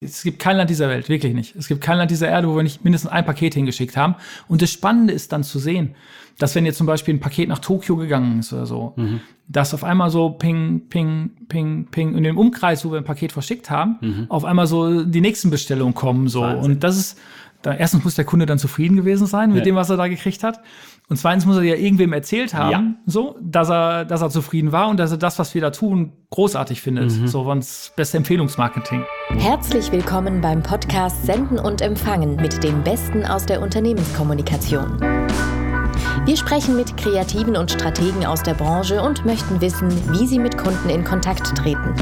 Es gibt kein Land dieser Welt, wirklich nicht. Es gibt kein Land dieser Erde, wo wir nicht mindestens ein Paket hingeschickt haben. Und das Spannende ist dann zu sehen, dass wenn jetzt zum Beispiel ein Paket nach Tokio gegangen ist oder so, mhm. dass auf einmal so ping, ping, ping, ping in dem Umkreis, wo wir ein Paket verschickt haben, mhm. auf einmal so die nächsten Bestellungen kommen so. Wahnsinn. Und das ist, da, erstens muss der Kunde dann zufrieden gewesen sein mit ja. dem, was er da gekriegt hat. Und zweitens muss er ja irgendwem erzählt haben, ja. so, dass er, dass er zufrieden war und dass er das, was wir da tun, großartig findet. Mhm. So das beste Empfehlungsmarketing. Herzlich willkommen beim Podcast Senden und Empfangen mit dem Besten aus der Unternehmenskommunikation. Wir sprechen mit Kreativen und Strategen aus der Branche und möchten wissen, wie sie mit Kunden in Kontakt treten.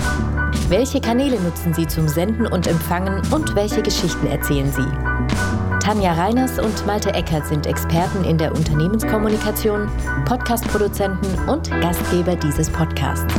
Welche Kanäle nutzen sie zum Senden und Empfangen und welche Geschichten erzählen sie? Tanja Reiners und Malte Eckert sind Experten in der Unternehmenskommunikation, Podcastproduzenten und Gastgeber dieses Podcasts.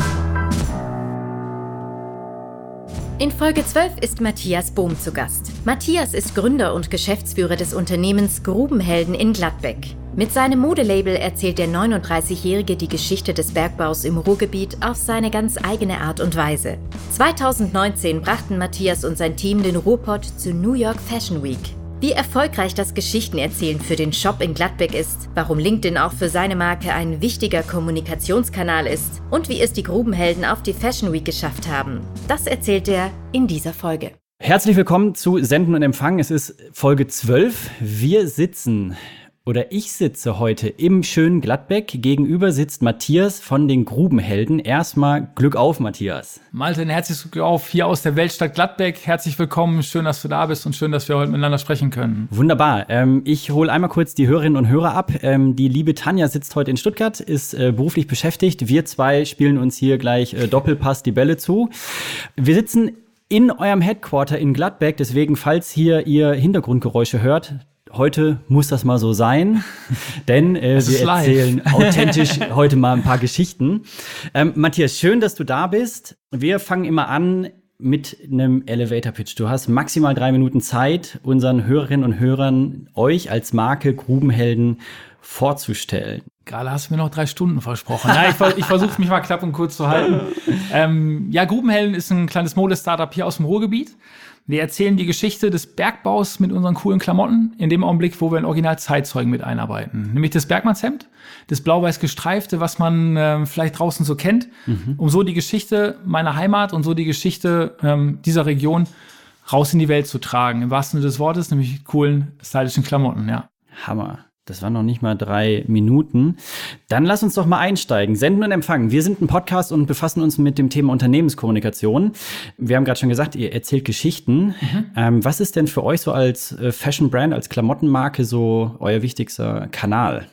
In Folge 12 ist Matthias Bohm zu Gast. Matthias ist Gründer und Geschäftsführer des Unternehmens Grubenhelden in Gladbeck. Mit seinem Modelabel erzählt der 39-Jährige die Geschichte des Bergbaus im Ruhrgebiet auf seine ganz eigene Art und Weise. 2019 brachten Matthias und sein Team den Ruhrpott zur New York Fashion Week. Wie erfolgreich das Geschichtenerzählen für den Shop in Gladbeck ist, warum LinkedIn auch für seine Marke ein wichtiger Kommunikationskanal ist und wie es die Grubenhelden auf die Fashion Week geschafft haben, das erzählt er in dieser Folge. Herzlich willkommen zu Senden und Empfangen. Es ist Folge 12. Wir sitzen oder ich sitze heute im schönen Gladbeck. Gegenüber sitzt Matthias von den Grubenhelden. Erstmal Glück auf, Matthias. Malte, ein herzliches Glück auf hier aus der Weltstadt Gladbeck. Herzlich willkommen. Schön, dass du da bist und schön, dass wir heute miteinander sprechen können. Wunderbar. Ähm, ich hole einmal kurz die Hörerinnen und Hörer ab. Ähm, die liebe Tanja sitzt heute in Stuttgart, ist äh, beruflich beschäftigt. Wir zwei spielen uns hier gleich äh, Doppelpass die Bälle zu. Wir sitzen in eurem Headquarter in Gladbeck. Deswegen, falls hier ihr Hintergrundgeräusche hört, heute muss das mal so sein, denn äh, wir erzählen authentisch heute mal ein paar Geschichten. Ähm, Matthias, schön, dass du da bist. Wir fangen immer an mit einem Elevator Pitch. Du hast maximal drei Minuten Zeit, unseren Hörerinnen und Hörern euch als Marke Grubenhelden vorzustellen. Gerade hast du mir noch drei Stunden versprochen. Ja, ich, ich versuche mich mal knapp und kurz zu halten. ähm, ja, Grubenhelden ist ein kleines Mode-Startup hier aus dem Ruhrgebiet. Wir erzählen die Geschichte des Bergbaus mit unseren coolen Klamotten in dem Augenblick, wo wir ein Original Zeitzeugen mit einarbeiten. Nämlich das Bergmannshemd, das blau-weiß gestreifte, was man äh, vielleicht draußen so kennt, mhm. um so die Geschichte meiner Heimat und so die Geschichte ähm, dieser Region raus in die Welt zu tragen. Im wahrsten Sinne des Wortes, nämlich coolen, stylischen Klamotten, ja. Hammer. Das waren noch nicht mal drei Minuten. Dann lass uns doch mal einsteigen. Senden und empfangen. Wir sind ein Podcast und befassen uns mit dem Thema Unternehmenskommunikation. Wir haben gerade schon gesagt, ihr erzählt Geschichten. Mhm. Ähm, was ist denn für euch so als äh, Fashion Brand, als Klamottenmarke so euer wichtigster Kanal?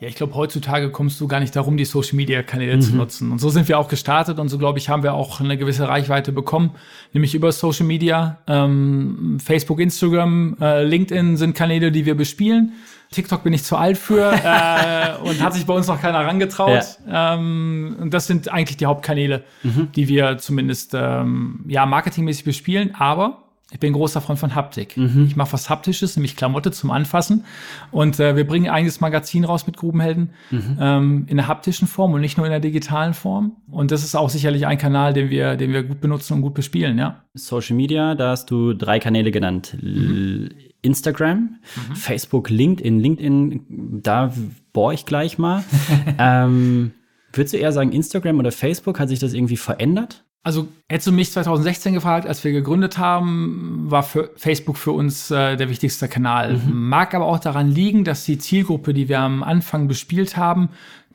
Ja, ich glaube, heutzutage kommst du gar nicht darum, die Social Media Kanäle mhm. zu nutzen. Und so sind wir auch gestartet und so, glaube ich, haben wir auch eine gewisse Reichweite bekommen, nämlich über Social Media. Ähm, Facebook, Instagram, äh, LinkedIn sind Kanäle, die wir bespielen. TikTok bin ich zu alt für äh, und hat sich bei uns noch keiner herangetraut. Ja. Ähm, und das sind eigentlich die Hauptkanäle, mhm. die wir zumindest ähm, ja, marketingmäßig bespielen. Aber ich bin großer Freund von Haptik. Mhm. Ich mache was Haptisches, nämlich Klamotte zum Anfassen. Und äh, wir bringen ein eigenes Magazin raus mit Grubenhelden mhm. ähm, in der haptischen Form und nicht nur in der digitalen Form. Und das ist auch sicherlich ein Kanal, den wir, den wir gut benutzen und gut bespielen, ja. Social Media, da hast du drei Kanäle genannt. Mhm. Instagram, mhm. Facebook, LinkedIn. LinkedIn, da bohre ich gleich mal. ähm, würdest du eher sagen, Instagram oder Facebook, hat sich das irgendwie verändert? Also hättest du mich 2016 gefragt, als wir gegründet haben, war für Facebook für uns äh, der wichtigste Kanal. Mhm. Mag aber auch daran liegen, dass die Zielgruppe, die wir am Anfang bespielt haben,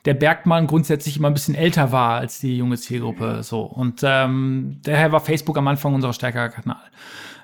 der Bergmann grundsätzlich immer ein bisschen älter war als die junge Zielgruppe. So und ähm, daher war Facebook am Anfang unser stärkerer Kanal.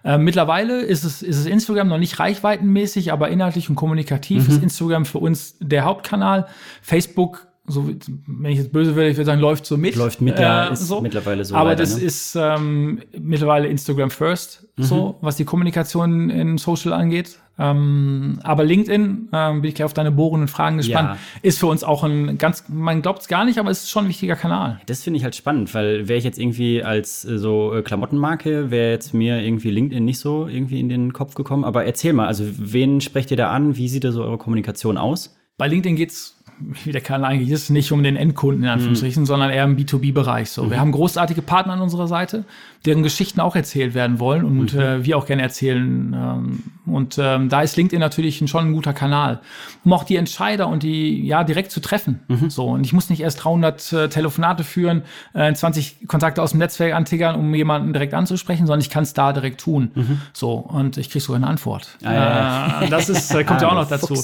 Äh, mittlerweile ist es, ist es Instagram noch nicht reichweitenmäßig, aber inhaltlich und kommunikativ mhm. ist Instagram für uns der Hauptkanal. Facebook so, wenn ich jetzt böse werde, ich würde sagen, läuft so mit. Läuft mit, ja, äh, ist so. mittlerweile so. Aber leider, das ne? ist ähm, mittlerweile Instagram first, mhm. so, was die Kommunikation in Social angeht. Ähm, aber LinkedIn, ähm, bin ich gleich auf deine bohrenden Fragen gespannt, ja. ist für uns auch ein ganz, man glaubt es gar nicht, aber es ist schon ein wichtiger Kanal. Das finde ich halt spannend, weil wäre ich jetzt irgendwie als äh, so äh, Klamottenmarke, wäre jetzt mir irgendwie LinkedIn nicht so irgendwie in den Kopf gekommen. Aber erzähl mal, also wen sprecht ihr da an? Wie sieht da so eure Kommunikation aus? Bei LinkedIn geht's wie der Kanal eigentlich ist, nicht um den Endkunden in Anführungsstrichen, mhm. sondern eher im B2B-Bereich. So, mhm. wir haben großartige Partner an unserer Seite, deren Geschichten auch erzählt werden wollen und mhm. äh, wir auch gerne erzählen. Ähm, und ähm, da ist LinkedIn natürlich schon ein guter Kanal, um auch die Entscheider und die ja direkt zu treffen. Mhm. So und ich muss nicht erst 300 äh, Telefonate führen, äh, 20 Kontakte aus dem Netzwerk antickern, um jemanden direkt anzusprechen, sondern ich kann es da direkt tun. Mhm. So und ich kriege sogar eine Antwort. Ah, ja, ja. Äh, das ist äh, kommt ja auch noch dazu.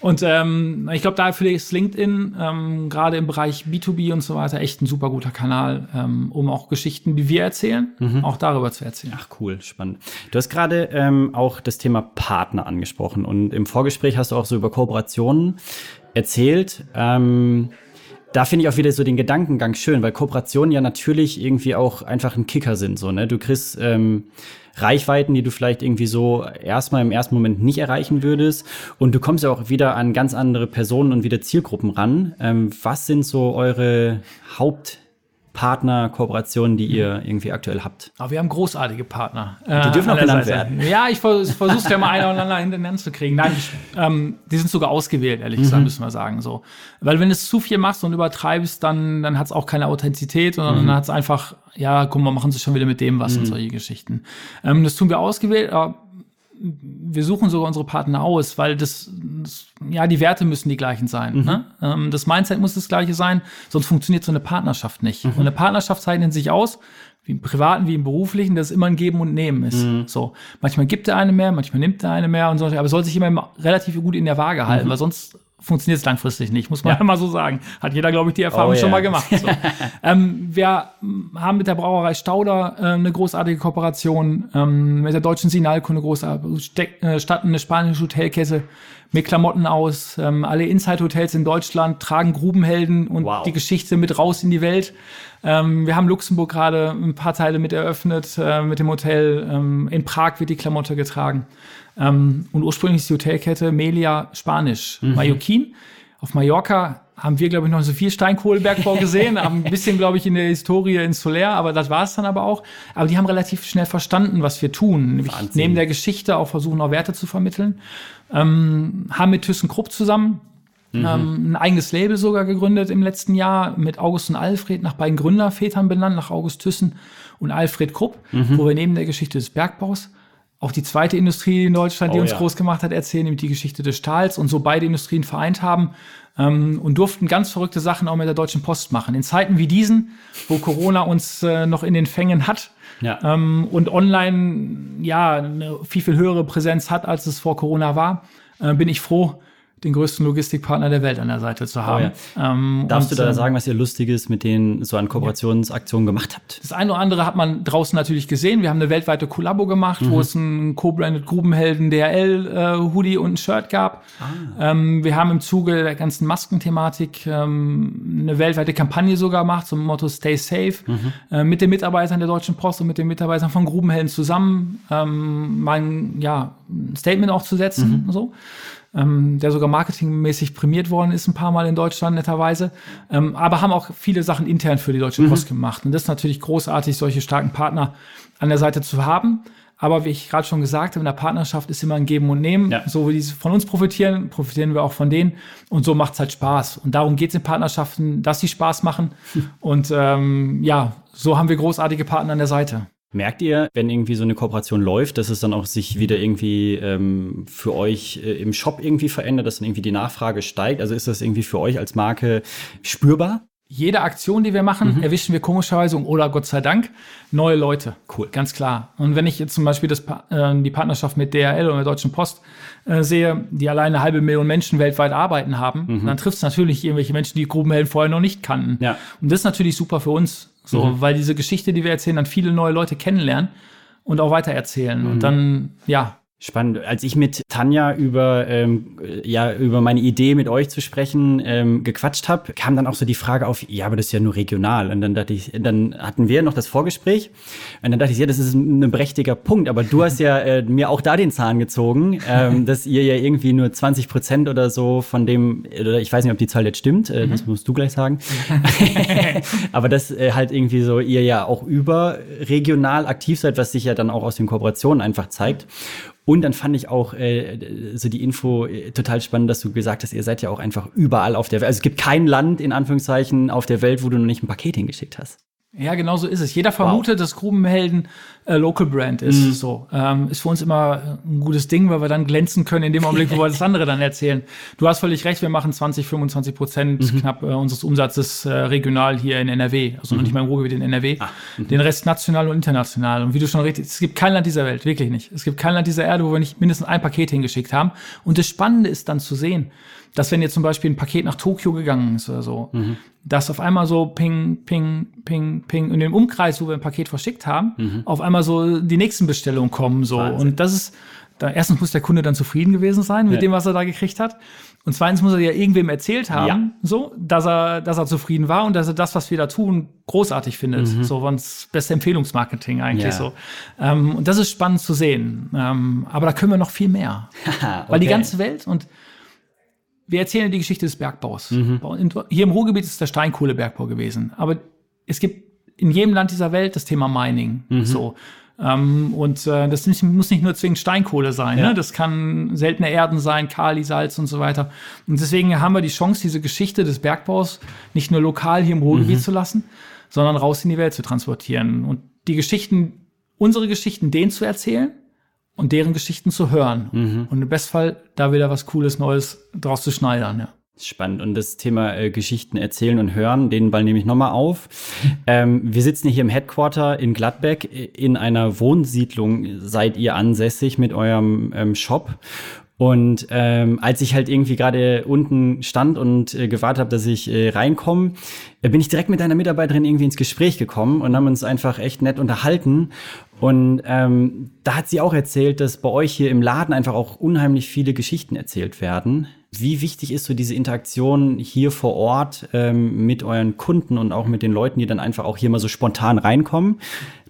Und ähm, ich glaube, dafür ist LinkedIn ähm, gerade im Bereich B2B und so weiter echt ein super guter Kanal, ähm, um auch Geschichten, die wir erzählen, mhm. auch darüber zu erzählen. Ach cool, spannend. Du hast gerade ähm, auch das Thema Partner angesprochen und im Vorgespräch hast du auch so über Kooperationen erzählt. Ähm, da finde ich auch wieder so den Gedankengang schön, weil Kooperationen ja natürlich irgendwie auch einfach ein Kicker sind. So, ne? Du kriegst ähm, Reichweiten, die du vielleicht irgendwie so erstmal im ersten Moment nicht erreichen würdest. Und du kommst ja auch wieder an ganz andere Personen und wieder Zielgruppen ran. Ähm, was sind so eure Haupt Partner, Kooperationen, die ihr irgendwie aktuell habt? Aber wir haben großartige Partner. Die dürfen auch genannt werden. Ja, ich versuche es ja mal einer hintereinander zu kriegen. Nein, ich, ähm, die sind sogar ausgewählt, ehrlich gesagt, mhm. müssen wir sagen. So. Weil wenn du es zu viel machst und übertreibst, dann, dann hat es auch keine Authentizität, sondern mhm. dann hat es einfach, ja, guck mal, machen sie schon wieder mit dem was mhm. und solche Geschichten. Ähm, das tun wir ausgewählt, aber wir suchen sogar unsere Partner aus, weil das, das ja, die Werte müssen die gleichen sein. Mhm. Ne? Ähm, das Mindset muss das gleiche sein, sonst funktioniert so eine Partnerschaft nicht. Mhm. Und eine Partnerschaft zeichnet sich aus, wie im Privaten wie im Beruflichen, dass es immer ein Geben und Nehmen ist. Mhm. So, manchmal gibt der eine mehr, manchmal nimmt der eine mehr und so, aber soll sich immer relativ gut in der Waage halten, mhm. weil sonst funktioniert es langfristig nicht, muss man ja. mal so sagen. Hat jeder, glaube ich, die Erfahrung oh, schon yeah. mal gemacht. So. ähm, wir haben mit der Brauerei Stauder äh, eine großartige Kooperation, ähm, mit der deutschen Sinalco eine großartige äh, Stadt, eine spanische Hotelkette mit Klamotten aus. Ähm, alle Inside-Hotels in Deutschland tragen Grubenhelden und wow. die Geschichte mit raus in die Welt. Ähm, wir haben Luxemburg gerade ein paar Teile mit eröffnet, äh, mit dem Hotel. Ähm, in Prag wird die Klamotte getragen. Ähm, und ursprünglich ist die Hotelkette Melia Spanisch. Mhm. Mallorquin. Auf Mallorca haben wir, glaube ich, noch so viel Steinkohlebergbau gesehen, haben ein bisschen, glaube ich, in der Historie in Soler, aber das war es dann aber auch. Aber die haben relativ schnell verstanden, was wir tun. Nämlich neben der Geschichte auch versuchen, auch Werte zu vermitteln. Ähm, haben mit ThyssenKrupp zusammen mhm. ähm, ein eigenes Label sogar gegründet im letzten Jahr mit August und Alfred, nach beiden Gründervätern benannt, nach August Thyssen und Alfred Krupp, mhm. wo wir neben der Geschichte des Bergbaus auch die zweite Industrie in Deutschland, die oh, uns ja. groß gemacht hat, erzählen, nämlich die Geschichte des Stahls und so beide Industrien vereint haben ähm, und durften ganz verrückte Sachen auch mit der Deutschen Post machen. In Zeiten wie diesen, wo Corona uns äh, noch in den Fängen hat ja. ähm, und online ja eine viel, viel höhere Präsenz hat, als es vor Corona war, äh, bin ich froh, den größten Logistikpartner der Welt an der Seite zu haben. Oh ja. ähm, Darfst und, du da ähm, sagen, was ihr Lustiges mit denen so an Kooperationsaktionen gemacht habt? Das eine oder andere hat man draußen natürlich gesehen. Wir haben eine weltweite Kollabo gemacht, mhm. wo es einen Co-branded Grubenhelden DRL äh, Hoodie und ein Shirt gab. Ah. Ähm, wir haben im Zuge der ganzen Maskenthematik ähm, eine weltweite Kampagne sogar gemacht zum Motto Stay Safe mhm. äh, mit den Mitarbeitern der Deutschen Post und mit den Mitarbeitern von Grubenhelden zusammen ähm, mein ja, Statement auch zu setzen. Mhm. So ähm, der sogar marketingmäßig prämiert worden ist, ein paar Mal in Deutschland, netterweise. Ähm, aber haben auch viele Sachen intern für die Deutsche mhm. Post mhm. gemacht. Und das ist natürlich großartig, solche starken Partner an der Seite zu haben. Aber wie ich gerade schon gesagt habe, in der Partnerschaft ist immer ein Geben und Nehmen. Ja. So wie die von uns profitieren, profitieren wir auch von denen. Und so macht es halt Spaß. Und darum geht es in Partnerschaften, dass sie Spaß machen. Und ähm, ja, so haben wir großartige Partner an der Seite. Merkt ihr, wenn irgendwie so eine Kooperation läuft, dass es dann auch sich wieder irgendwie ähm, für euch äh, im Shop irgendwie verändert, dass dann irgendwie die Nachfrage steigt? Also ist das irgendwie für euch als Marke spürbar? jede Aktion, die wir machen, mhm. erwischen wir komischerweise oder Gott sei Dank neue Leute. Cool. Ganz klar. Und wenn ich jetzt zum Beispiel das, äh, die Partnerschaft mit DHL oder der Deutschen Post äh, sehe, die alleine eine halbe Million Menschen weltweit arbeiten haben, mhm. dann trifft es natürlich irgendwelche Menschen, die Grubenhelden vorher noch nicht kannten. Ja. Und das ist natürlich super für uns, so, mhm. weil diese Geschichte, die wir erzählen, dann viele neue Leute kennenlernen und auch weitererzählen. Und mhm. dann, ja, Spannend. Als ich mit Tanja über, ähm, ja, über meine Idee mit euch zu sprechen ähm, gequatscht habe, kam dann auch so die Frage auf, ja, aber das ist ja nur regional. Und dann dachte ich, dann hatten wir noch das Vorgespräch. Und dann dachte ich, ja, das ist ein berechtiger Punkt. Aber du hast ja äh, mir auch da den Zahn gezogen, ähm, dass ihr ja irgendwie nur 20 Prozent oder so von dem, oder ich weiß nicht, ob die Zahl jetzt stimmt, äh, das mhm. musst du gleich sagen. aber dass äh, halt irgendwie so ihr ja auch überregional aktiv seid, was sich ja dann auch aus den Kooperationen einfach zeigt. Und dann fand ich auch äh, so die Info äh, total spannend, dass du gesagt hast, ihr seid ja auch einfach überall auf der Welt. Also es gibt kein Land in Anführungszeichen auf der Welt, wo du noch nicht ein Paket hingeschickt hast. Ja, genau so ist es. Jeder vermutet, wow. dass Grubenhelden äh, Local Brand ist. Mhm. So ähm, ist für uns immer ein gutes Ding, weil wir dann glänzen können in dem Augenblick, wo wir das andere dann erzählen. Du hast völlig recht. Wir machen 20, 25 Prozent mhm. knapp äh, unseres Umsatzes äh, regional hier in NRW, also mhm. noch nicht mal im Ruhrgebiet in NRW. Ah. Mhm. Den Rest national und international. Und wie du schon richtig, es gibt kein Land dieser Welt, wirklich nicht. Es gibt kein Land dieser Erde, wo wir nicht mindestens ein Paket hingeschickt haben. Und das Spannende ist dann zu sehen, dass wenn jetzt zum Beispiel ein Paket nach Tokio gegangen ist oder so, mhm. dass auf einmal so ping, ping, ping, ping in dem Umkreis, wo wir ein Paket verschickt haben, mhm. auf einmal so die nächsten Bestellungen kommen so. Wahnsinn. Und das ist, da, erstens muss der Kunde dann zufrieden gewesen sein mit ja. dem, was er da gekriegt hat. Und zweitens muss er ja irgendwem erzählt haben, ja. so, dass er, dass er zufrieden war und dass er das, was wir da tun, großartig findet. Mhm. So, sonst beste Empfehlungsmarketing eigentlich ja. so. Ähm, und das ist spannend zu sehen. Ähm, aber da können wir noch viel mehr. okay. Weil die ganze Welt und wir erzählen die Geschichte des Bergbaus. Mhm. Hier im Ruhrgebiet ist der Steinkohlebergbau gewesen. Aber es gibt in jedem Land dieser Welt das Thema Mining. Mhm. So. Ähm, und äh, das nicht, muss nicht nur zwingend Steinkohle sein. Ja. Ne? Das kann seltene Erden sein, Kali, Salz und so weiter. Und deswegen haben wir die Chance, diese Geschichte des Bergbaus nicht nur lokal hier im Ruhrgebiet mhm. zu lassen, sondern raus in die Welt zu transportieren. Und die Geschichten, unsere Geschichten denen zu erzählen und deren Geschichten zu hören. Mhm. Und im Bestfall da wieder was Cooles, Neues draus zu schneidern, ja. Spannend. Und das Thema äh, Geschichten erzählen und hören, den Ball nehme ich nochmal auf. ähm, wir sitzen hier im Headquarter in Gladbeck. In einer Wohnsiedlung seid ihr ansässig mit eurem ähm, Shop. Und ähm, als ich halt irgendwie gerade unten stand und äh, gewartet habe, dass ich äh, reinkomme, äh, bin ich direkt mit deiner Mitarbeiterin irgendwie ins Gespräch gekommen und haben uns einfach echt nett unterhalten. Und ähm, da hat sie auch erzählt, dass bei euch hier im Laden einfach auch unheimlich viele Geschichten erzählt werden. Wie wichtig ist so diese Interaktion hier vor Ort ähm, mit euren Kunden und auch mit den Leuten, die dann einfach auch hier mal so spontan reinkommen?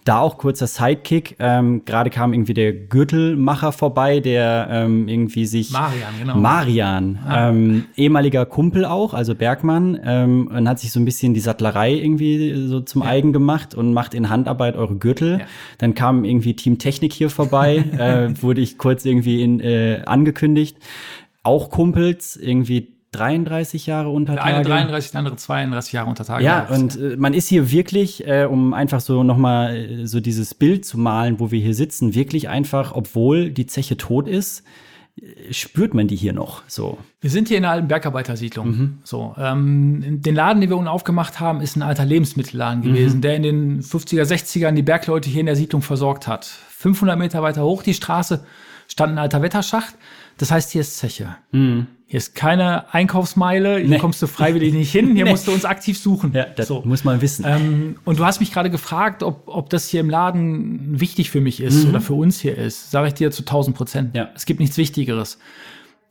Da auch kurzer Sidekick. Ähm, Gerade kam irgendwie der Gürtelmacher vorbei, der ähm, irgendwie sich. Marian, genau. Marian, ah. ähm, ehemaliger Kumpel auch, also Bergmann, ähm, und hat sich so ein bisschen die Sattlerei irgendwie so zum ja. eigen gemacht und macht in Handarbeit eure Gürtel. Ja. Dann kam irgendwie Team Technik hier vorbei, äh, wurde ich kurz irgendwie in, äh, angekündigt. Auch Kumpels, irgendwie 33 Jahre unter Tage. Der eine 33, der andere 32 Jahre unter Tage. Ja, und äh, man ist hier wirklich, äh, um einfach so nochmal äh, so dieses Bild zu malen, wo wir hier sitzen, wirklich einfach, obwohl die Zeche tot ist, äh, spürt man die hier noch so. Wir sind hier in einer alten Bergarbeitersiedlung. Mhm. So, ähm, den Laden, den wir unten aufgemacht haben, ist ein alter Lebensmittelladen mhm. gewesen, der in den 50er, 60ern die Bergleute hier in der Siedlung versorgt hat. 500 Meter weiter hoch die Straße stand ein alter Wetterschacht. Das heißt, hier ist Zeche. Mhm. Hier ist keine Einkaufsmeile, hier nee. kommst du freiwillig nicht hin, hier nee. musst du uns aktiv suchen. Ja, das so. muss man wissen. Ähm, und du hast mich gerade gefragt, ob, ob das hier im Laden wichtig für mich ist mhm. oder für uns hier ist. Sage ich dir zu 1000 Prozent. Ja. Es gibt nichts Wichtigeres.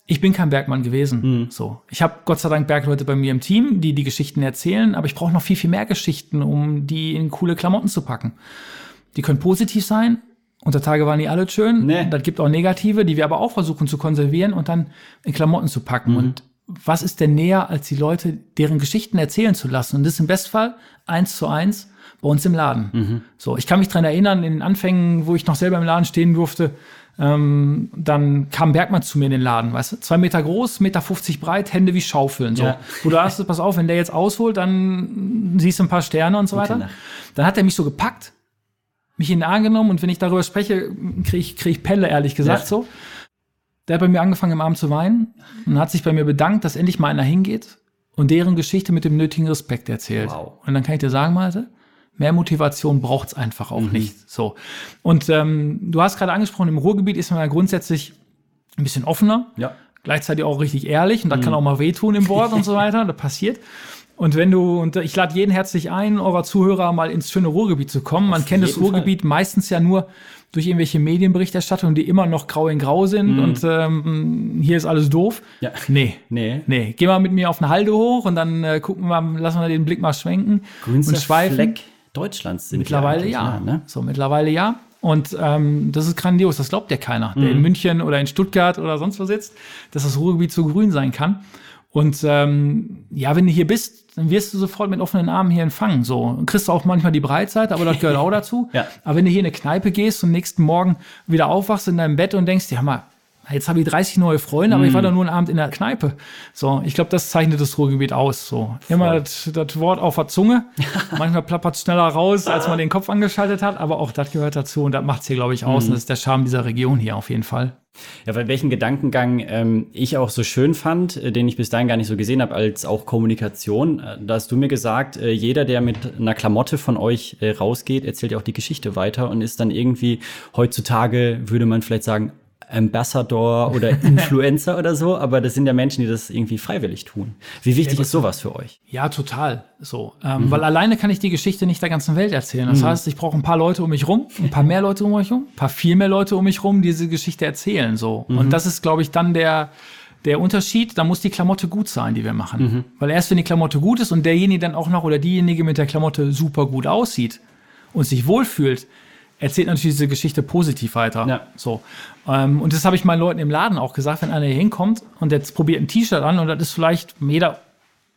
Ich bin kein Bergmann gewesen. Mhm. So, ich habe Gott sei Dank Bergleute bei mir im Team, die die Geschichten erzählen, aber ich brauche noch viel viel mehr Geschichten, um die in coole Klamotten zu packen. Die können positiv sein, unter Tage waren die alle schön. Nee. Das gibt auch negative, die wir aber auch versuchen zu konservieren und dann in Klamotten zu packen. Mhm. Und was ist denn näher, als die Leute deren Geschichten erzählen zu lassen? Und das ist im Bestfall eins zu eins bei uns im Laden. Mhm. So, ich kann mich dran erinnern, in den Anfängen, wo ich noch selber im Laden stehen durfte, ähm, dann kam Bergmann zu mir in den Laden, weißt du, zwei Meter groß, Meter 50 breit, Hände wie Schaufeln, so. Ja. Wo du hast, pass auf, wenn der jetzt ausholt, dann siehst du ein paar Sterne und so weiter. Dann hat er mich so gepackt mich in den Arm genommen und wenn ich darüber spreche, kriege ich, krieg ich Pelle, ehrlich gesagt, ja. so. Der hat bei mir angefangen, im Arm zu weinen und hat sich bei mir bedankt, dass endlich mal einer hingeht und deren Geschichte mit dem nötigen Respekt erzählt. Wow. Und dann kann ich dir sagen, Malte, mehr Motivation braucht es einfach auch mhm. nicht. So. Und ähm, du hast gerade angesprochen, im Ruhrgebiet ist man ja grundsätzlich ein bisschen offener. Ja. Gleichzeitig auch richtig ehrlich und das mhm. kann auch mal wehtun im Wort und so weiter. Das passiert. Und wenn du, und ich lade jeden herzlich ein, eurer Zuhörer mal ins schöne Ruhrgebiet zu kommen. Man Auf kennt das Ruhrgebiet Fall. meistens ja nur durch irgendwelche Medienberichterstattungen, die immer noch grau in grau sind mm. und ähm, hier ist alles doof. Ja. Nee. Nee. Nee. Geh mal mit mir auf eine Halde hoch und dann äh, gucken wir mal, lassen wir den Blick mal schwenken Grünster und schweifen. Fleck Deutschlands sind Mittlerweile ja. Nah, ne? So, mittlerweile ja. Und ähm, das ist grandios, das glaubt ja keiner, der in mhm. München oder in Stuttgart oder sonst wo sitzt, dass das Ruhrgebiet so grün sein kann. Und ähm, ja, wenn du hier bist, dann wirst du sofort mit offenen Armen hier empfangen. So und kriegst du auch manchmal die Breitseite, aber das gehört auch dazu. Ja. Aber wenn du hier in eine Kneipe gehst und nächsten Morgen wieder aufwachst in deinem Bett und denkst, ja mal, jetzt habe ich 30 neue Freunde, aber ich war doch nur einen Abend in der Kneipe. So, ich glaube, das zeichnet das Ruhrgebiet aus. So, immer das, das Wort auf der Zunge. Manchmal plappert es schneller raus, als man den Kopf angeschaltet hat, aber auch das gehört dazu und das macht es hier, glaube ich, aus. Und das ist der Charme dieser Region hier auf jeden Fall. Ja, weil welchen Gedankengang ähm, ich auch so schön fand, äh, den ich bis dahin gar nicht so gesehen habe, als auch Kommunikation. Äh, da hast du mir gesagt, äh, jeder, der mit einer Klamotte von euch äh, rausgeht, erzählt ja auch die Geschichte weiter und ist dann irgendwie heutzutage, würde man vielleicht sagen, Ambassador oder Influencer oder so, aber das sind ja Menschen, die das irgendwie freiwillig tun. Wie wichtig ist sowas für euch? Ja, total. So, ähm, weil alleine kann ich die Geschichte nicht der ganzen Welt erzählen. Das heißt, ich brauche ein paar Leute um mich rum, ein paar mehr Leute um mich rum, ein paar viel mehr Leute um mich rum, die diese Geschichte erzählen. So, und das ist, glaube ich, dann der der Unterschied. Da muss die Klamotte gut sein, die wir machen, weil erst wenn die Klamotte gut ist und derjenige dann auch noch oder diejenige mit der Klamotte super gut aussieht und sich wohlfühlt, erzählt natürlich diese Geschichte positiv weiter. Ja. So. Ähm, und das habe ich meinen Leuten im Laden auch gesagt, wenn einer hier hinkommt und jetzt probiert ein T-Shirt an und das ist vielleicht, jeder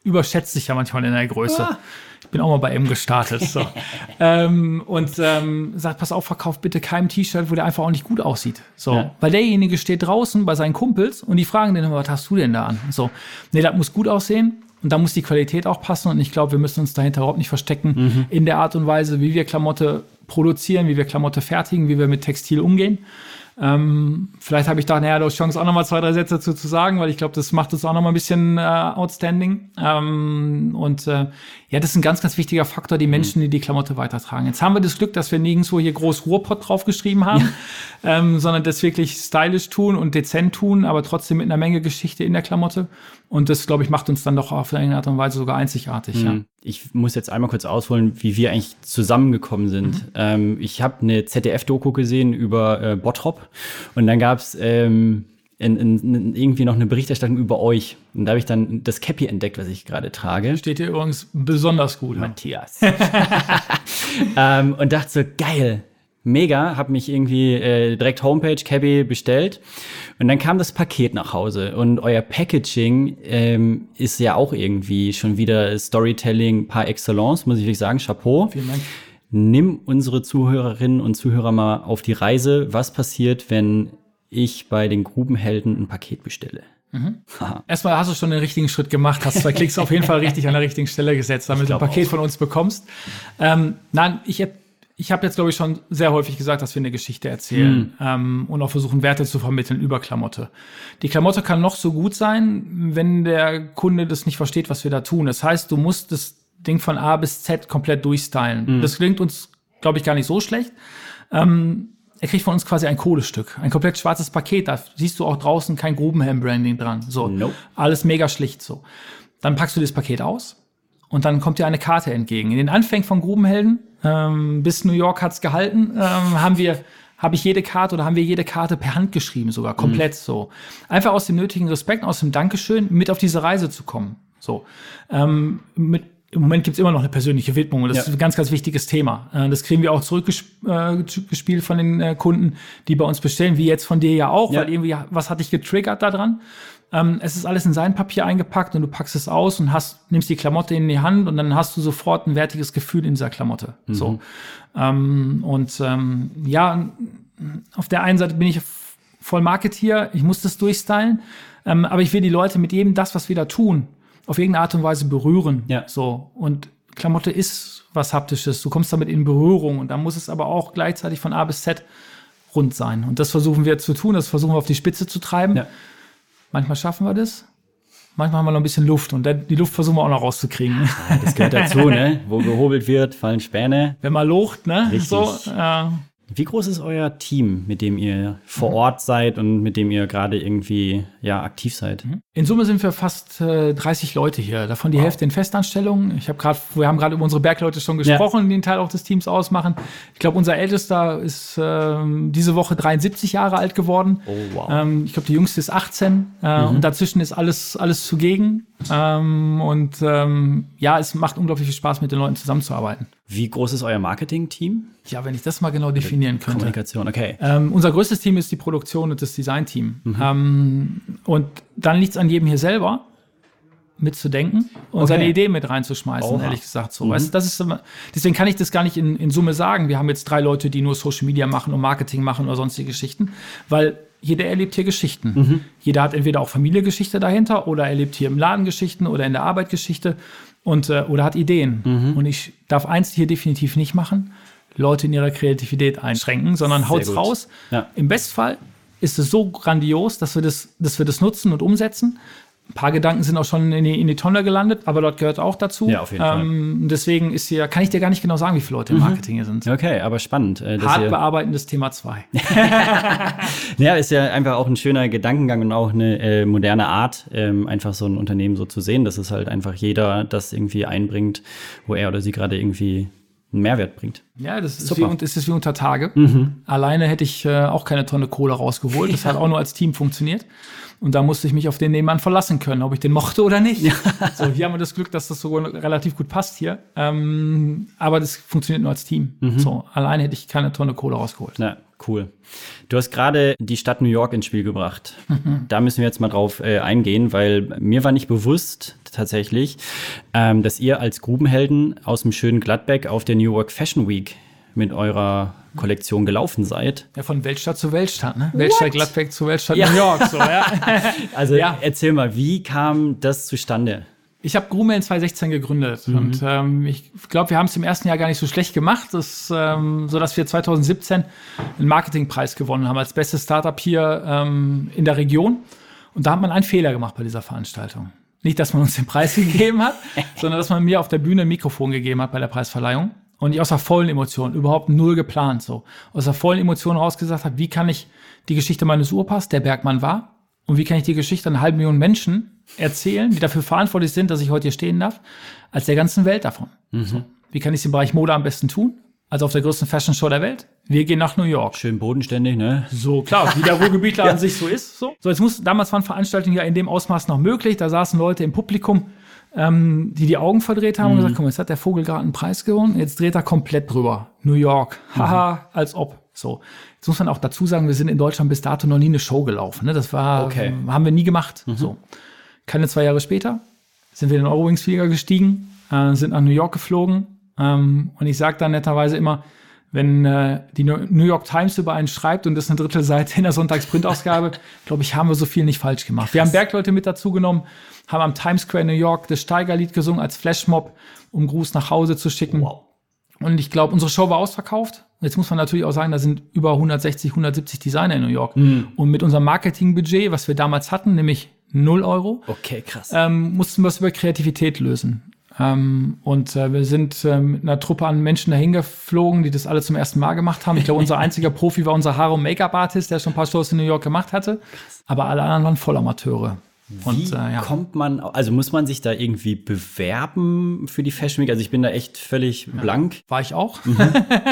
überschätzt sich ja manchmal in der Größe. Ah. Ich bin auch mal bei M gestartet. So. ähm, und ähm, sagt, pass auf, verkauf bitte kein T-Shirt, wo der einfach auch nicht gut aussieht. So. Ja. Weil derjenige steht draußen bei seinen Kumpels und die fragen den immer, was hast du denn da an? So. Nee, das muss gut aussehen. Und da muss die Qualität auch passen. Und ich glaube, wir müssen uns dahinter überhaupt nicht verstecken in der Art und Weise, wie wir Klamotte produzieren, wie wir Klamotte fertigen, wie wir mit Textil umgehen. Ähm, vielleicht habe ich da näher die Chance, auch nochmal zwei, drei Sätze dazu zu sagen, weil ich glaube, das macht uns auch nochmal ein bisschen äh, outstanding. Ähm, und äh, ja, das ist ein ganz, ganz wichtiger Faktor, die Menschen, die die Klamotte weitertragen. Jetzt haben wir das Glück, dass wir nirgendwo hier groß Ruhrpott draufgeschrieben haben, ähm, sondern das wirklich stylisch tun und dezent tun, aber trotzdem mit einer Menge Geschichte in der Klamotte. Und das, glaube ich, macht uns dann doch auf eine Art und Weise sogar einzigartig. Ja. Ich muss jetzt einmal kurz ausholen, wie wir eigentlich zusammengekommen sind. Ähm, ich habe eine ZDF-Doku gesehen über äh, Bottrop und dann gab es ähm, irgendwie noch eine Berichterstattung über euch. Und da habe ich dann das Cappy entdeckt, was ich gerade trage. Steht hier übrigens besonders gut. Matthias. ähm, und dachte so, geil, mega, habe mich irgendwie äh, direkt Homepage Cabby bestellt und dann kam das Paket nach Hause und euer Packaging ähm, ist ja auch irgendwie schon wieder Storytelling par excellence, muss ich wirklich sagen, Chapeau. Vielen Dank. Nimm unsere Zuhörerinnen und Zuhörer mal auf die Reise. Was passiert, wenn ich bei den Grubenhelden ein Paket bestelle? Erstmal hast du schon den richtigen Schritt gemacht, hast zwei Klicks auf jeden Fall richtig an der richtigen Stelle gesetzt, damit du ein Paket auch. von uns bekommst. Ähm, nein, ich hab- ich habe jetzt, glaube ich, schon sehr häufig gesagt, dass wir eine Geschichte erzählen ähm, und auch versuchen, Werte zu vermitteln über Klamotte. Die Klamotte kann noch so gut sein, wenn der Kunde das nicht versteht, was wir da tun. Das heißt, du musst das Ding von A bis Z komplett durchstylen. Das klingt uns, glaube ich, gar nicht so schlecht. Ähm, er kriegt von uns quasi ein Kohlestück, ein komplett schwarzes Paket. Da siehst du auch draußen kein Grubenhelm-Branding dran. So, Nope. alles mega schlicht so. Dann packst du das Paket aus und dann kommt dir eine Karte entgegen. In den Anfängen von Grubenhelden ähm, bis New York hat's gehalten, ähm, haben wir habe ich jede Karte oder haben wir jede Karte per Hand geschrieben, sogar komplett so. Einfach aus dem nötigen Respekt, aus dem Dankeschön, mit auf diese Reise zu kommen. So. Ähm, mit, Im Moment gibt's immer noch eine persönliche Widmung und das Ja. ist ein ganz, ganz wichtiges Thema. Äh, das kriegen wir auch zurückgespielt von den äh, Kunden, die bei uns bestellen, wie jetzt von dir ja auch, Ja. weil irgendwie, was hat dich getriggert da dran? Ähm, es ist alles in sein Papier eingepackt und du packst es aus und hast, nimmst die Klamotte in die Hand und dann hast du sofort ein wertiges Gefühl in dieser Klamotte. So. Ähm, und ähm, ja, auf der einen Seite bin ich voll Marketeer, ich muss das durchstylen, ähm, aber ich will die Leute mit jedem das, was wir da tun, auf irgendeine Art und Weise berühren. Ja. So. Und Klamotte ist was Haptisches. Du kommst damit in Berührung und da muss es aber auch gleichzeitig von A bis Z rund sein. Und das versuchen wir zu tun, das versuchen wir auf die Spitze zu treiben. Ja. Manchmal schaffen wir das. Manchmal haben wir noch ein bisschen Luft und dann- die Luft versuchen wir auch noch rauszukriegen. Das gehört dazu, ne? Wo gehobelt wird, fallen Späne. Wenn man locht, ne? Richtig. So, äh, Wie groß ist euer Team, mit dem ihr vor Ort seid und mit dem ihr gerade irgendwie ja aktiv seid? In Summe sind wir fast äh, 30 Leute hier, davon die Hälfte in Festanstellungen. Ich habe gerade, wir haben gerade über unsere Bergleute schon gesprochen, die einen Teil auch des Teams ausmachen. Ich glaube, unser Ältester ist ähm, diese Woche 73 Jahre alt geworden. Oh, wow. Ähm, ich glaube, die Jüngste ist 18 äh, und dazwischen ist alles alles zugegen. Ähm, und ähm, ja, es macht unglaublich viel Spaß, mit den Leuten zusammenzuarbeiten. Wie groß ist euer Marketing-Team? Ja, wenn ich das mal genau definieren könnte. Kommunikation, okay. Ähm, unser größtes Team ist die Produktion und das Designteam. Ähm, und dann liegt es an jedem hier selber, mitzudenken und Okay. seine Ideen mit reinzuschmeißen, Oha. ehrlich gesagt. So, weißt, du, das ist deswegen kann ich das gar nicht in, in Summe sagen. Wir haben jetzt drei Leute, die nur Social Media machen und Marketing machen oder sonstige Geschichten, weil jeder erlebt hier Geschichten. Jeder hat entweder auch Familiengeschichte dahinter oder erlebt hier im Laden Geschichten oder in der Arbeit Geschichte und äh, oder hat Ideen. Und ich darf eins hier definitiv nicht machen: Leute in ihrer Kreativität einschränken, sondern Sehr haut's gut. raus. Ja. Im Bestfall ist es so grandios, dass wir das, dass wir das nutzen und umsetzen. Ein paar Gedanken sind auch schon in die, in die Tonne gelandet, aber dort gehört auch dazu. Ja, auf jeden Fall. ähm, Deswegen ist hier, kann ich dir gar nicht genau sagen, wie viele Leute im Marketing hier sind. Okay, aber spannend. äh, Hart bearbeitendes Thema 2. Ja, ist ja einfach auch ein schöner Gedankengang und auch eine äh, moderne Art, ähm, einfach so ein Unternehmen so zu sehen, dass es halt einfach jeder das irgendwie einbringt, wo er oder sie gerade irgendwie einen Mehrwert bringt. Ja, das ist, Super. Mhm. wie, ist wie unter Tage. Alleine hätte ich äh, auch keine Tonne Kohle rausgeholt. Das hat auch nur als Team funktioniert. Und da musste ich mich auf den Nebenmann verlassen können, ob ich den mochte oder nicht. So, hier haben wir das Glück, dass das so relativ gut passt hier. Ähm, aber das funktioniert nur als Team. Mhm. So, alleine hätte ich keine Tonne Kohle rausgeholt. Ja, cool. Du hast gerade die Stadt New York ins Spiel gebracht. Da müssen wir jetzt mal drauf äh, eingehen, weil mir war nicht bewusst tatsächlich, ähm, dass ihr als Grubenhelden aus dem schönen Gladbeck auf der New York Fashion Week mit eurer Kollektion gelaufen seid. Ja, von Weltstadt zu Weltstadt, ne? Weltstadt Gladbeck zu Weltstadt Ja. New York. So, ja. Also Ja. erzähl mal, wie kam das zustande? Ich habe Grumel in 2016 gegründet Mhm. und ähm, ich glaube, wir haben es im ersten Jahr gar nicht so schlecht gemacht, das, ähm, so dass wir 2017 einen Marketingpreis gewonnen haben als bestes Startup hier ähm, in der Region. Und da hat man einen Fehler gemacht bei dieser Veranstaltung. Nicht, dass man uns den Preis gegeben hat, sondern dass man mir auf der Bühne ein Mikrofon gegeben hat bei der Preisverleihung und ich aus der vollen Emotion, überhaupt null geplant, so aus der vollen Emotion rausgesagt habe, wie kann ich die Geschichte meines Urpas, der Bergmann war, und wie kann ich die Geschichte einer halben Million Menschen erzählen, die dafür verantwortlich sind, dass ich heute hier stehen darf, als der ganzen Welt davon? So. Wie kann ich es im Bereich Mode am besten tun? Also auf der größten Fashion Show der Welt. Wir gehen nach New York. Schön bodenständig, ne? So, klar, wie der Ruhrgebietler an sich so ist. So. so, jetzt muss, damals waren Veranstaltungen ja in dem Ausmaß noch möglich. Da saßen Leute im Publikum, ähm, die die Augen verdreht haben und gesagt, mal, jetzt hat der Vogel gerade einen Preis gewonnen, jetzt dreht er komplett drüber. New York, haha, als ob. So, jetzt muss man auch dazu sagen, wir sind in Deutschland bis dato noch nie eine Show gelaufen. Ne? Das war, Okay. ähm, haben wir nie gemacht. So, keine zwei Jahre später sind wir in den Eurowings-Flieger gestiegen, äh, sind nach New York geflogen. Ähm, und ich sage dann netterweise immer, wenn äh, die New York Times über einen schreibt und das eine Drittelseite in der Sonntagsprintausgabe, glaube ich, haben wir so viel nicht falsch gemacht. Wir haben Bergleute mit dazu genommen, haben am Times Square New York das Steigerlied gesungen als Flashmob, um Gruß nach Hause zu schicken. Und ich glaube, unsere Show war ausverkauft. Jetzt muss man natürlich auch sagen, da sind über 160, 170 Designer in New York. Und mit unserem Marketingbudget, was wir damals hatten, nämlich 0 Euro, Okay, krass. ähm, mussten wir es über Kreativität lösen. Ähm, und äh, wir sind ähm, mit einer Truppe an Menschen dahin geflogen, die das alle zum ersten Mal gemacht haben. Ich glaube, unser einziger Profi war unser Haar- und Make-up-Artist, der schon ein paar Shows in New York gemacht hatte. Aber alle anderen waren Vollamateure. Wie Und äh, ja. kommt man, also muss man sich da irgendwie bewerben für die Fashion Week? Also ich bin da echt völlig blank. War ich auch.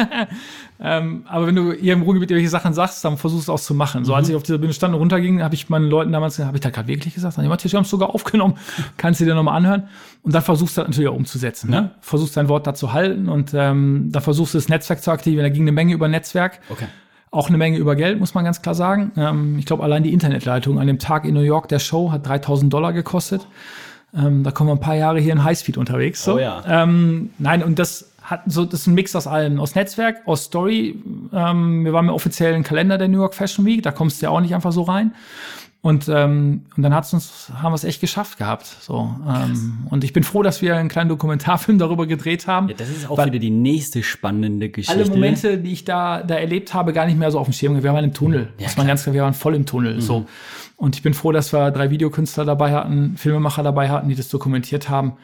ähm, aber wenn du hier im Ruhrgebiet irgendwelche Sachen sagst, dann versuchst du es auch zu machen. So als ich auf dieser Bühne stand und runterging, habe ich meinen Leuten damals gesagt, habe ich da gerade wirklich gesagt? Dann Matthias, wir haben es sogar aufgenommen, kannst du dir nochmal anhören. Und dann versuchst du das natürlich auch umzusetzen. Ne? Versuchst dein Wort da zu halten und ähm, dann versuchst du das Netzwerk zu aktivieren. Da ging eine Menge über Netzwerk. Okay. Auch eine Menge über Geld, muss man ganz klar sagen. Ähm, ich glaube, allein die Internetleitung an dem Tag in New York der Show hat 3000 Dollar gekostet. Ähm, da kommen wir ein paar Jahre hier in Highspeed unterwegs. So. Oh ja. Ähm, nein, und das hat so, das ist ein Mix aus allem. Aus Netzwerk, aus Story. Ähm, wir waren im offiziellen Kalender der New York Fashion Week, da kommst du ja auch nicht einfach so rein. Und, ähm, und dann hat's uns, haben wir es echt geschafft gehabt. So, ähm, und ich bin froh, dass wir einen kleinen Dokumentarfilm darüber gedreht haben. Ja, das ist auch wieder die nächste spannende Geschichte. alle Momente, die ich da, da erlebt habe, gar nicht mehr so auf dem Schirm. Wir waren im Tunnel. muss man ganz klar, wir waren voll im Tunnel. So. Und ich bin froh, dass wir drei Videokünstler dabei hatten, Filmemacher dabei hatten, die das dokumentiert haben.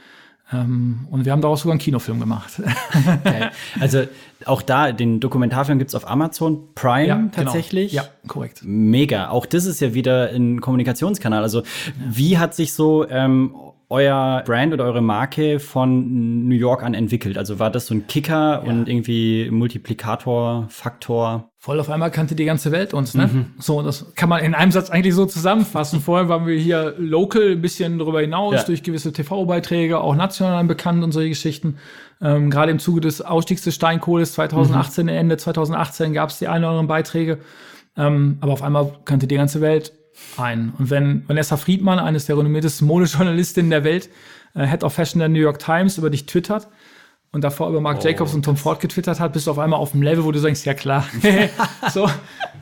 Ähm, und wir haben daraus sogar einen Kinofilm gemacht. Geil. Also auch da, den Dokumentarfilm gibt's auf Amazon Prime tatsächlich. Genau. Ja, korrekt. Mega. Auch das ist ja wieder ein Kommunikationskanal. Also wie hat sich so ähm, euer Brand oder eure Marke von New York an entwickelt? Also war das so ein Kicker und irgendwie Multiplikator, Faktor? Voll auf einmal kannte die ganze Welt uns, ne? So, das kann man in einem Satz eigentlich so zusammenfassen. Vorher waren wir hier local, ein bisschen darüber hinaus, Ja. durch gewisse TV-Beiträge, auch national bekannt und solche Geschichten. Ähm, Gerade im Zuge des Ausstiegs des Steinkohles 2018, Ende 2018 gab es die ein oder anderen Beiträge. Ähm, aber auf einmal kannte die ganze Welt ein. Und wenn Vanessa Friedmann, eines der renommiertesten Modejournalistinnen der Welt, äh, Head of Fashion der New York Times, über dich twittert und davor über Marc oh, Jacobs und Tom Ford getwittert hat, bist du auf einmal auf dem Level, wo du sagst, ja klar, so,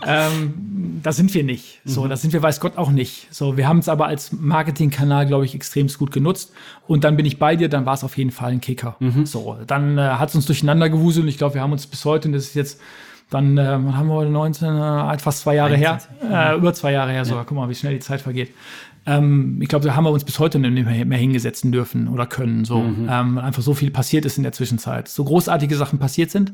ähm, da sind wir nicht. So, mhm. da sind wir, weiß Gott, auch nicht. So, wir haben es aber als Marketingkanal, glaube ich, extrem gut genutzt. Und dann bin ich bei dir, dann war es auf jeden Fall ein Kicker. Mhm. So, dann äh, hat es uns durcheinander gewuselt und ich glaube, wir haben uns bis heute, und das ist jetzt dann äh, haben wir heute 19, äh, fast zwei Jahre 21. her, äh, über zwei Jahre her sogar. Ja. Guck mal, wie schnell die Zeit vergeht. Ähm, ich glaube, da haben wir uns bis heute nicht mehr, mehr hingesetzen dürfen oder können. So mhm. ähm, einfach so viel passiert ist in der Zwischenzeit. So großartige Sachen passiert sind,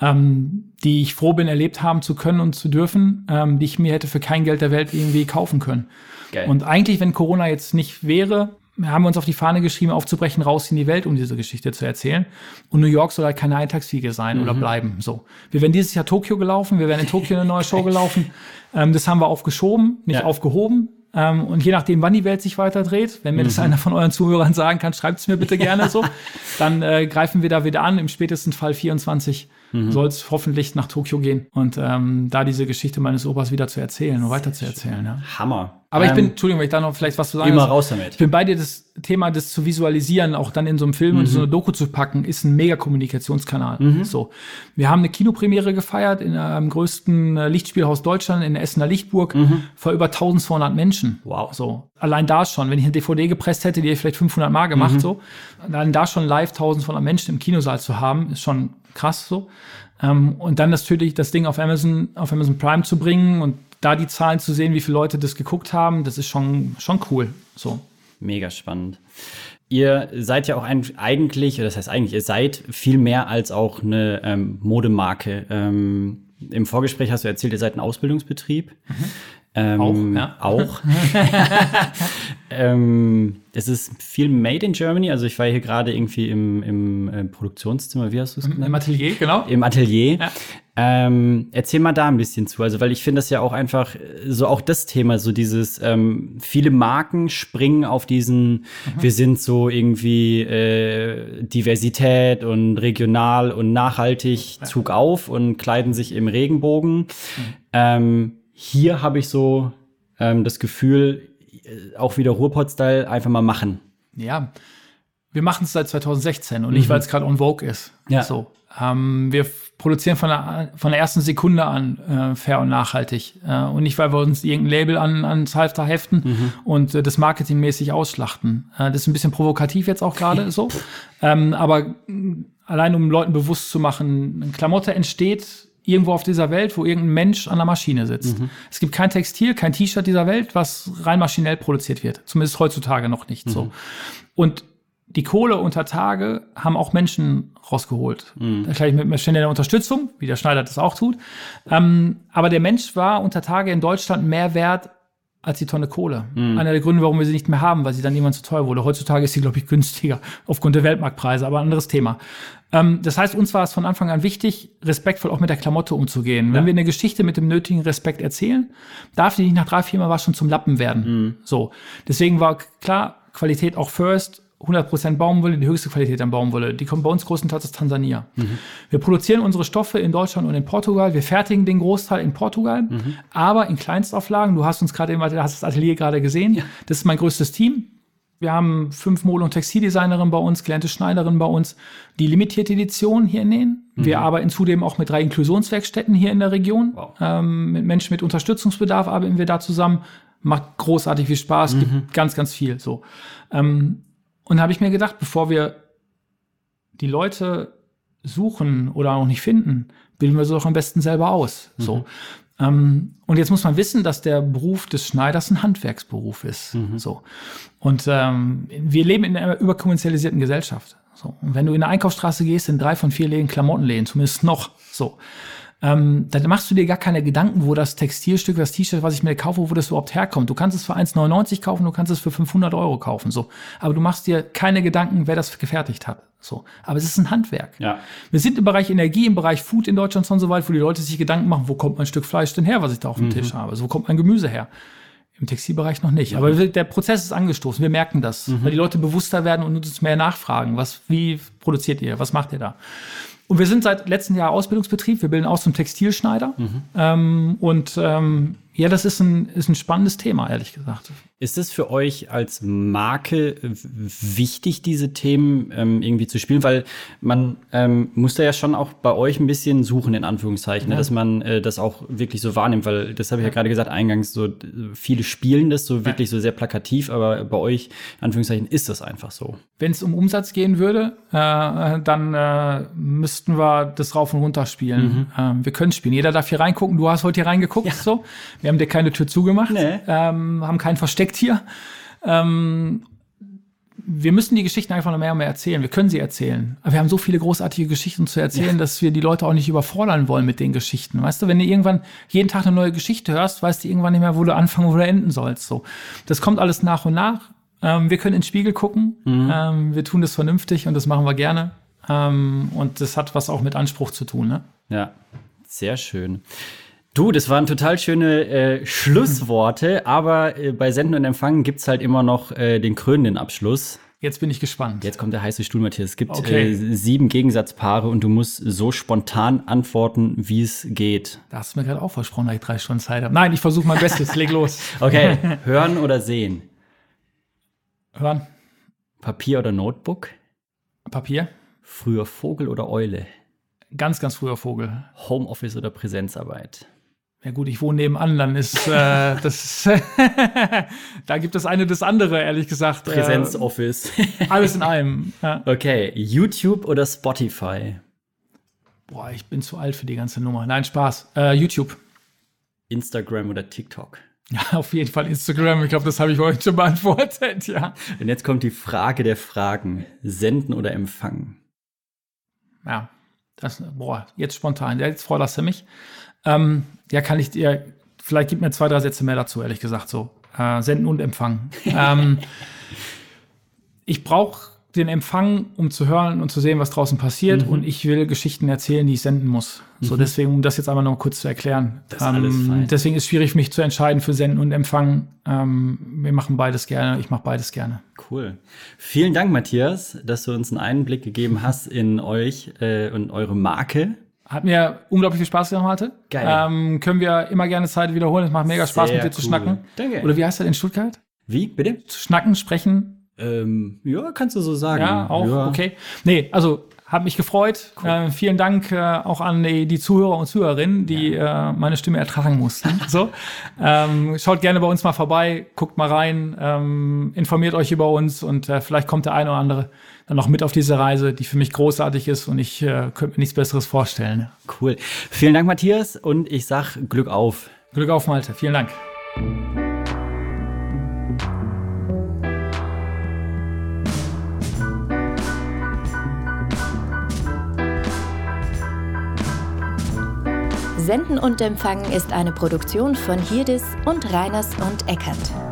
ähm, die ich froh bin, erlebt haben zu können und zu dürfen, ähm, die ich mir hätte für kein Geld der Welt irgendwie kaufen können. Geil. Und eigentlich, wenn Corona jetzt nicht wäre, haben wir uns auf die Fahne geschrieben, aufzubrechen, raus in die Welt, um diese Geschichte zu erzählen. Und New York soll halt keine Eintagsfliege sein mhm. oder bleiben. So. Wir wären dieses Jahr Tokio gelaufen, wir wären in Tokio eine neue Show gelaufen. Ähm, das haben wir aufgeschoben, nicht ja. aufgehoben. Ähm, und je nachdem, wann die Welt sich weiter dreht, wenn mir mhm. das einer von euren Zuhörern sagen kann, schreibt es mir bitte gerne so, dann äh, greifen wir da wieder an. Im spätesten Fall 24 mhm. soll es hoffentlich nach Tokio gehen und ähm, da diese Geschichte meines Opas wieder zu erzählen und weiter zu erzählen. Ja. Hammer. Aber ähm, ich bin, Entschuldigung, wenn ich da noch vielleicht was zu sagen Immer raus damit. Ich bin bei dir, das Thema, das zu visualisieren, auch dann in so einem Film mhm. und so eine Doku zu packen, ist ein mega Kommunikationskanal. Mhm. So. Wir haben eine Kinopremiere gefeiert in einem größten äh, Lichtspielhaus Deutschland in Essener Lichtburg mhm. vor über 1200 Menschen. Wow. So. Allein da schon, wenn ich eine DVD gepresst hätte, die hätte ich vielleicht 500 Mal gemacht, mhm. so. Allein da schon live 1200 Menschen im Kinosaal zu haben, ist schon krass, so. Ähm, und dann natürlich das Ding auf Amazon, auf Amazon Prime zu bringen und da die Zahlen zu sehen, wie viele Leute das geguckt haben, das ist schon, schon cool. So. Mega spannend. Ihr seid ja auch eigentlich, das heißt eigentlich, ihr seid viel mehr als auch eine ähm, Modemarke. Ähm, Im Vorgespräch hast du erzählt, ihr seid ein Ausbildungsbetrieb. Mhm. Ähm, auch, ja. Auch. ähm, es ist viel made in Germany. Also ich war hier gerade irgendwie im, im äh, Produktionszimmer, wie hast du es genannt? Im Atelier, genau. Im Atelier. Ja. Ähm, erzähl mal da ein bisschen zu. Also, weil ich finde das ja auch einfach so auch das Thema, so dieses, ähm, viele Marken springen auf diesen, mhm. wir sind so irgendwie äh, Diversität und regional und nachhaltig ja. Zug auf und kleiden sich im Regenbogen. Mhm. Hier habe ich so ähm, das Gefühl, äh, auch wieder Ruhrpott-Style einfach mal machen. Ja, wir machen es seit 2016 und mhm. nicht, weil es gerade on Vogue ist. Ja. So. Ähm, wir produzieren von der, von der ersten Sekunde an äh, fair und nachhaltig. Äh, und nicht, weil wir uns irgendein Label an, ans Halfter heften mhm. und äh, das marketingmäßig ausschlachten. Äh, das ist ein bisschen provokativ jetzt auch gerade so. Ähm, aber allein um Leuten bewusst zu machen, eine Klamotte entsteht irgendwo auf dieser Welt, wo irgendein Mensch an der Maschine sitzt. Mhm. Es gibt kein Textil, kein T-Shirt dieser Welt, was rein maschinell produziert wird. Zumindest heutzutage noch nicht mhm. so. Und die Kohle unter Tage haben auch Menschen rausgeholt. Mhm. Vielleicht mit ständiger Unterstützung, wie der Schneider das auch tut. Ähm, aber der Mensch war unter Tage in Deutschland mehr wert als die Tonne Kohle. Mhm. Einer der Gründe, warum wir sie nicht mehr haben, weil sie dann irgendwann zu teuer wurde. Heutzutage ist sie, glaube ich, günstiger aufgrund der Weltmarktpreise, aber ein anderes Thema. Ähm, das heißt, uns war es von Anfang an wichtig, respektvoll auch mit der Klamotte umzugehen. Ja. Wenn wir eine Geschichte mit dem nötigen Respekt erzählen, darf die nicht nach drei, vier Mal was schon zum Lappen werden. Mhm. So. Deswegen war klar, Qualität auch first, 100% Baumwolle, die höchste Qualität an Baumwolle. Die kommt bei uns größtenteils aus Tansania. Mhm. Wir produzieren unsere Stoffe in Deutschland und in Portugal. Wir fertigen den Großteil in Portugal, mhm. aber in Kleinstauflagen. Du hast uns gerade hast das Atelier gerade gesehen. Ja. Das ist mein größtes Team. Wir haben fünf Mode- und Textildesignerinnen bei uns, gelernte Schneiderinnen bei uns, die limitierte Edition hier nähen. Mhm. Wir arbeiten zudem auch mit drei Inklusionswerkstätten hier in der Region. Wow. Ähm, mit Menschen mit Unterstützungsbedarf arbeiten wir da zusammen. Macht großartig viel Spaß, mhm. gibt ganz, ganz viel. So. Ähm, und da habe ich mir gedacht, bevor wir die Leute suchen oder auch nicht finden, bilden wir sie doch am besten selber aus. Mhm. So. Ähm, und jetzt muss man wissen, dass der Beruf des Schneiders ein Handwerksberuf ist. Mhm. So. Und ähm, wir leben in einer überkommerzialisierten Gesellschaft. So. Und wenn du in eine Einkaufsstraße gehst, sind drei von vier Läden Klamottenläden, zumindest noch. So ähm, dann machst du dir gar keine Gedanken, wo das Textilstück, das T-Shirt, was ich mir kaufe, wo das überhaupt herkommt. Du kannst es für 1,99 kaufen, du kannst es für 500 Euro kaufen, so. Aber du machst dir keine Gedanken, wer das gefertigt hat, so. Aber es ist ein Handwerk. Ja. Wir sind im Bereich Energie, im Bereich Food in Deutschland schon so weit, wo die Leute sich Gedanken machen, wo kommt mein Stück Fleisch denn her, was ich da auf dem mhm. Tisch habe? So, wo kommt mein Gemüse her? Im Textilbereich noch nicht. Aber der Prozess ist angestoßen. Wir merken das, mhm. weil die Leute bewusster werden und uns mehr nachfragen. Was, wie produziert ihr? Was macht ihr da? Und wir sind seit letztem Jahr Ausbildungsbetrieb. Wir bilden aus zum Textilschneider. Mhm. Ähm, und ähm, ja, das ist ein, ist ein spannendes Thema, ehrlich gesagt. Ist es für euch als Marke wichtig, diese Themen ähm, irgendwie zu spielen? Weil man ähm, muss da ja schon auch bei euch ein bisschen suchen, in Anführungszeichen, ne? ja. ne? dass man äh, das auch wirklich so wahrnimmt. Weil das habe ich ja, ja gerade gesagt, eingangs, so viele spielen das so wirklich ja. so sehr plakativ, aber bei euch, in Anführungszeichen, ist das einfach so. Wenn es um Umsatz gehen würde, äh, dann äh, müssten wir das rauf und runter spielen. Mhm. Ähm, wir können spielen. Jeder darf hier reingucken. Du hast heute hier reingeguckt, so. Wir haben dir keine Tür zugemacht, nee. ähm, haben kein Versteck hier. Ähm, wir müssen die Geschichten einfach noch mehr und mehr erzählen. Wir können sie erzählen. Aber wir haben so viele großartige Geschichten zu erzählen, ja. dass wir die Leute auch nicht überfordern wollen mit den Geschichten. Weißt du, wenn du irgendwann jeden Tag eine neue Geschichte hörst, weißt du irgendwann nicht mehr, wo du anfangen oder enden sollst. So, das kommt alles nach und nach. Ähm, wir können in den Spiegel gucken. Mhm. Ähm, wir tun das vernünftig und das machen wir gerne. Ähm, und das hat was auch mit Anspruch zu tun. Ne? Ja, sehr schön. Du, das waren total schöne äh, Schlussworte, aber äh, bei Senden und Empfangen gibt es halt immer noch äh, den krönenden Abschluss. Jetzt bin ich gespannt. Jetzt kommt der heiße Stuhl, Matthias. Es gibt okay. Äh, sieben Gegensatzpaare und du musst so spontan antworten, wie es geht. Da hast du mir gerade auch versprochen, dass ich drei Stunden Zeit habe. Nein, ich versuche mein Bestes. Leg los. Okay, hören oder sehen? Hören. Papier oder Notebook? Papier. Früher Vogel oder Eule? Ganz, ganz früher Vogel. Homeoffice oder Präsenzarbeit? Ja gut, ich wohne nebenan, dann ist äh, das da gibt es eine das andere, ehrlich gesagt. Äh, Präsenzoffice. alles in einem. Ja. Okay, YouTube oder Spotify? Boah, ich bin zu alt für die ganze Nummer. Nein, Spaß. Äh, YouTube. Instagram oder TikTok? Ja, auf jeden Fall Instagram. Ich glaube, das habe ich euch schon beantwortet, ja. Und jetzt kommt die Frage der Fragen. Senden oder empfangen? Ja, das, boah, jetzt spontan. Jetzt forderst du mich. Ähm, ja, kann ich dir, vielleicht gib mir zwei, drei Sätze mehr dazu, ehrlich gesagt, so. Äh, senden und empfangen. ähm, ich brauche den Empfang, um zu hören und zu sehen, was draußen passiert. Mhm. Und ich will Geschichten erzählen, die ich senden muss. Mhm. So, deswegen, um das jetzt einmal noch kurz zu erklären. Das ist ähm, alles fein. Deswegen ist es schwierig mich zu entscheiden für Senden und Empfang. Ähm, wir machen beides gerne. Ich mache beides gerne. Cool. Vielen Dank, Matthias, dass du uns einen Einblick gegeben hast in euch äh, und eure Marke. Hat mir unglaublich viel Spaß gemacht heute. Geil. Ähm, können wir immer gerne Zeit wiederholen. Es macht mega Spaß, Sehr mit dir cool. zu schnacken. Danke. Oder wie heißt das in Stuttgart? Wie, bitte? Zu schnacken, sprechen. Ähm, ja, kannst du so sagen. Ja, auch, ja. okay. Nee, also hat mich gefreut. Cool. Äh, vielen Dank äh, auch an die, die, Zuhörer und Zuhörerinnen, die ja. äh, meine Stimme ertragen mussten. so, ähm, schaut gerne bei uns mal vorbei, guckt mal rein, ähm, informiert euch über uns und äh, vielleicht kommt der eine oder andere dann noch mit auf diese Reise, die für mich großartig ist und ich äh, könnte mir nichts Besseres vorstellen. Cool. Vielen Dank, Matthias, und ich sag Glück auf. Glück auf, Malte. Vielen Dank. Senden und Empfangen ist eine Produktion von Hirdis und Reiners und Eckert.